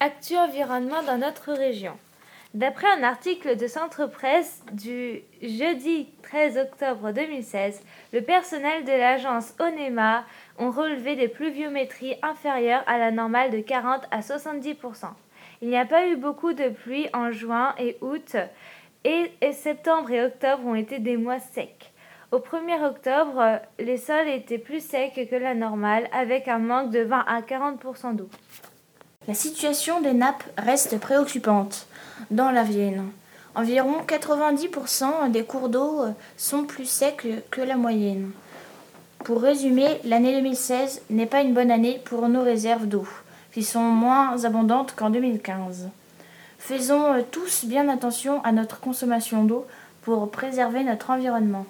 Actu environnement dans notre région. D'après un article de Centre Presse du jeudi 13 octobre 2016, le personnel de l'agence ONEMA ont relevé des pluviométries inférieures à la normale de 40 à 70% Il n'y a pas eu beaucoup de pluie en juin et août et, septembre et octobre ont été des mois secs. Au 1er octobre, les sols étaient plus secs que la normale avec un manque de 20 à 40% d'eau. La situation des nappes reste préoccupante dans la Vienne. Environ 90% des cours d'eau sont plus secs que la moyenne. Pour résumer, l'année 2016 n'est pas une bonne année pour nos réserves d'eau, qui sont moins abondantes qu'en 2015. Faisons tous bien attention à notre consommation d'eau pour préserver notre environnement.